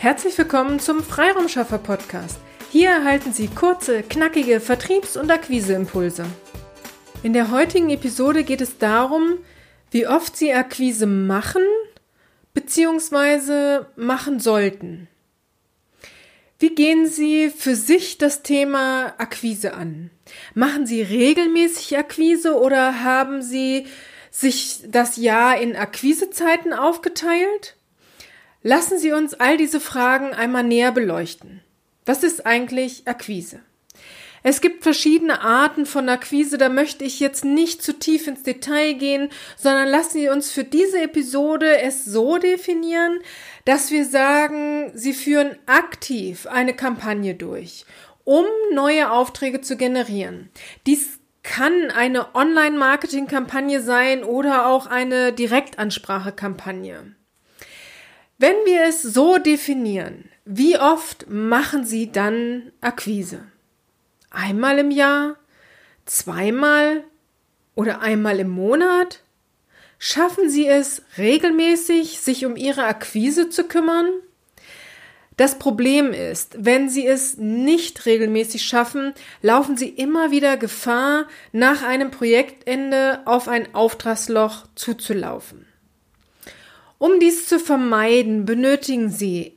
Herzlich willkommen zum Freiraumschaffer Podcast. Hier erhalten Sie kurze, knackige Vertriebs- und Akquiseimpulse. In der heutigen Episode geht es darum, wie oft Sie Akquise machen bzw. machen sollten. Wie gehen Sie für sich das Thema Akquise an? Machen Sie regelmäßig Akquise oder haben Sie sich das Jahr in Akquisezeiten aufgeteilt? Lassen Sie uns all diese Fragen einmal näher beleuchten. Was ist eigentlich Akquise? Es gibt verschiedene Arten von Akquise, da möchte ich jetzt nicht zu tief ins Detail gehen, sondern lassen Sie uns für diese Episode es so definieren, dass wir sagen, Sie führen aktiv eine Kampagne durch, um neue Aufträge zu generieren. Dies kann eine Online-Marketing-Kampagne sein oder auch eine Direktansprache-Kampagne. Wenn wir es so definieren, wie oft machen Sie dann Akquise? Einmal im Jahr? Zweimal? Oder einmal im Monat? Schaffen Sie es regelmäßig, sich um Ihre Akquise zu kümmern? Das Problem ist, wenn Sie es nicht regelmäßig schaffen, laufen Sie immer wieder Gefahr, nach einem Projektende auf ein Auftragsloch zuzulaufen. Um dies zu vermeiden, benötigen Sie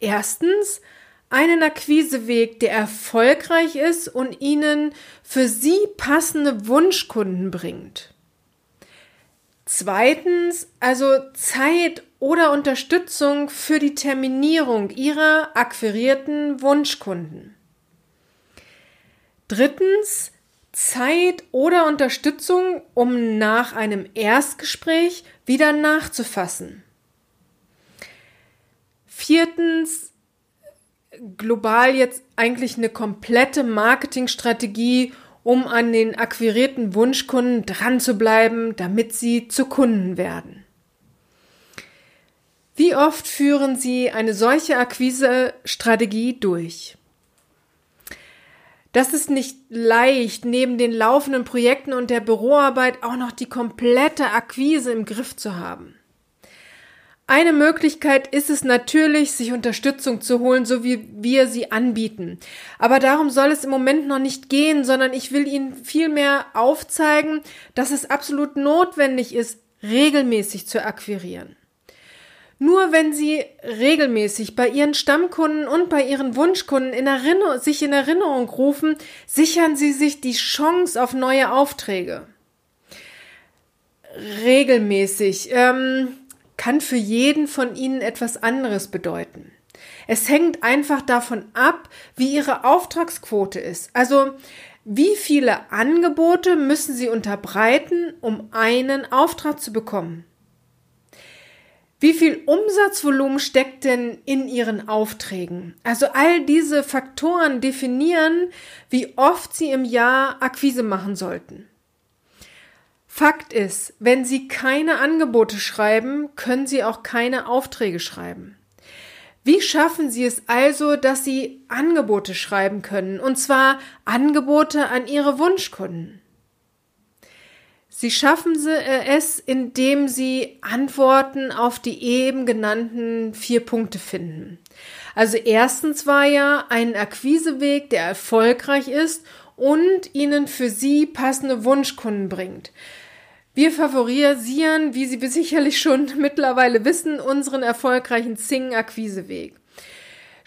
erstens einen Akquiseweg, der erfolgreich ist und Ihnen für Sie passende Wunschkunden bringt. Zweitens, also Zeit oder Unterstützung für die Terminierung Ihrer akquirierten Wunschkunden. Drittens, Zeit oder Unterstützung, um nach einem Erstgespräch wieder nachzufassen. Viertens, global jetzt eigentlich eine komplette Marketingstrategie, um an den akquirierten Wunschkunden dran zu bleiben, damit sie zu Kunden werden. Wie oft führen Sie eine solche Akquise-Strategie durch? Das ist nicht leicht, neben den laufenden Projekten und der Büroarbeit auch noch die komplette Akquise im Griff zu haben. Eine Möglichkeit ist es natürlich, sich Unterstützung zu holen, so wie wir sie anbieten. Aber darum soll es im Moment noch nicht gehen, sondern ich will Ihnen vielmehr aufzeigen, dass es absolut notwendig ist, regelmäßig zu akquirieren. Nur wenn Sie regelmäßig bei Ihren Stammkunden und bei Ihren Wunschkunden in Erinnerung, sich in Erinnerung rufen, sichern Sie sich die Chance auf neue Aufträge. Regelmäßig ähm, kann für jeden von Ihnen etwas anderes bedeuten. Es hängt einfach davon ab, wie Ihre Auftragsquote ist. Also wie viele Angebote müssen Sie unterbreiten, um einen Auftrag zu bekommen? Wie viel Umsatzvolumen steckt denn in Ihren Aufträgen? Also all diese Faktoren definieren, wie oft Sie im Jahr Akquise machen sollten. Fakt ist, wenn Sie keine Angebote schreiben, können Sie auch keine Aufträge schreiben. Wie schaffen Sie es also, dass Sie Angebote schreiben können, und zwar Angebote an Ihre Wunschkunden? Sie schaffen äh, es, indem Sie Antworten auf die eben genannten vier Punkte finden. Also erstens war ja ein Akquiseweg, der erfolgreich ist und Ihnen für Sie passende Wunschkunden bringt. Wir favorisieren, wie Sie sicherlich schon mittlerweile wissen, unseren erfolgreichen Zing-Akquiseweg.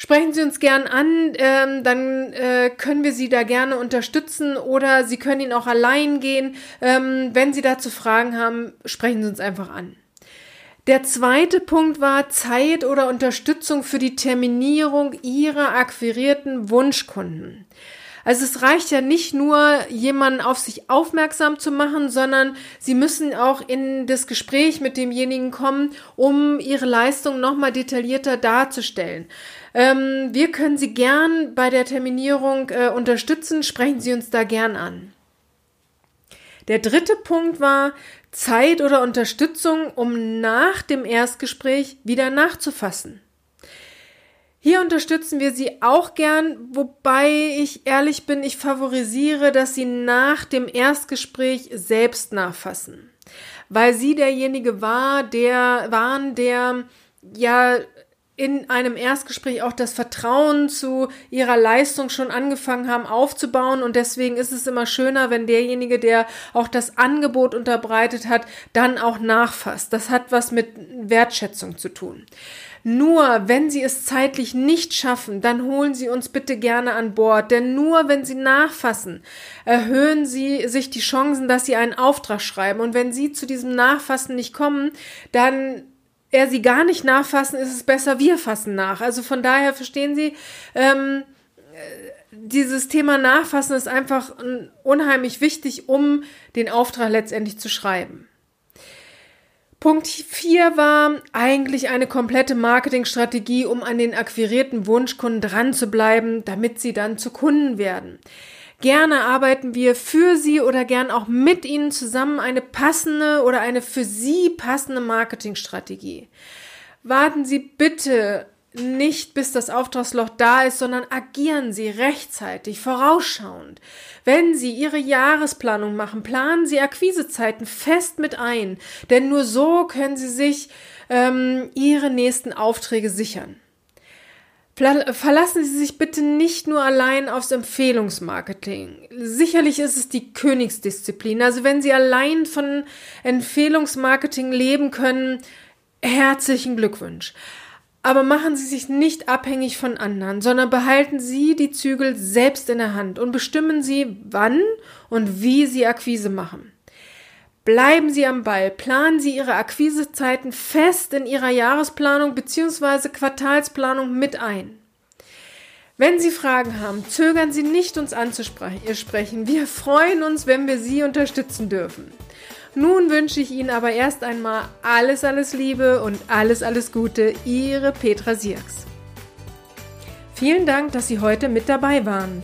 Sprechen Sie uns gern an, ähm, dann äh, können wir Sie da gerne unterstützen oder Sie können ihn auch allein gehen. Ähm, wenn Sie dazu Fragen haben, sprechen Sie uns einfach an. Der zweite Punkt war Zeit oder Unterstützung für die Terminierung Ihrer akquirierten Wunschkunden. Also es reicht ja nicht nur, jemanden auf sich aufmerksam zu machen, sondern sie müssen auch in das Gespräch mit demjenigen kommen, um ihre Leistung nochmal detaillierter darzustellen. Ähm, wir können Sie gern bei der Terminierung äh, unterstützen. Sprechen Sie uns da gern an. Der dritte Punkt war Zeit oder Unterstützung, um nach dem Erstgespräch wieder nachzufassen. Hier unterstützen wir Sie auch gern, wobei ich ehrlich bin, ich favorisiere, dass Sie nach dem Erstgespräch selbst nachfassen. Weil Sie derjenige war, der, waren, der ja in einem Erstgespräch auch das Vertrauen zu ihrer Leistung schon angefangen haben aufzubauen. Und deswegen ist es immer schöner, wenn derjenige, der auch das Angebot unterbreitet hat, dann auch nachfasst. Das hat was mit Wertschätzung zu tun. Nur wenn Sie es zeitlich nicht schaffen, dann holen Sie uns bitte gerne an Bord, denn nur wenn Sie nachfassen, erhöhen Sie sich die Chancen, dass Sie einen Auftrag schreiben. Und wenn Sie zu diesem Nachfassen nicht kommen, dann er sie gar nicht nachfassen, ist es besser, wir fassen nach. Also von daher verstehen Sie, ähm, dieses Thema Nachfassen ist einfach unheimlich wichtig, um den Auftrag letztendlich zu schreiben. Punkt 4 war eigentlich eine komplette Marketingstrategie, um an den akquirierten Wunschkunden dran zu bleiben, damit sie dann zu Kunden werden. Gerne arbeiten wir für Sie oder gern auch mit Ihnen zusammen eine passende oder eine für Sie passende Marketingstrategie. Warten Sie bitte nicht bis das Auftragsloch da ist, sondern agieren Sie rechtzeitig, vorausschauend. Wenn Sie Ihre Jahresplanung machen, planen Sie Akquisezeiten fest mit ein, denn nur so können Sie sich ähm, Ihre nächsten Aufträge sichern. Verlassen Sie sich bitte nicht nur allein aufs Empfehlungsmarketing. Sicherlich ist es die Königsdisziplin. Also wenn Sie allein von Empfehlungsmarketing leben können, herzlichen Glückwunsch. Aber machen Sie sich nicht abhängig von anderen, sondern behalten Sie die Zügel selbst in der Hand und bestimmen Sie, wann und wie Sie Akquise machen. Bleiben Sie am Ball, planen Sie Ihre Akquisezeiten fest in Ihrer Jahresplanung bzw. Quartalsplanung mit ein. Wenn Sie Fragen haben, zögern Sie nicht, uns anzusprechen. Wir freuen uns, wenn wir Sie unterstützen dürfen. Nun wünsche ich Ihnen aber erst einmal alles, alles Liebe und alles, alles Gute. Ihre Petra Sierks. Vielen Dank, dass Sie heute mit dabei waren.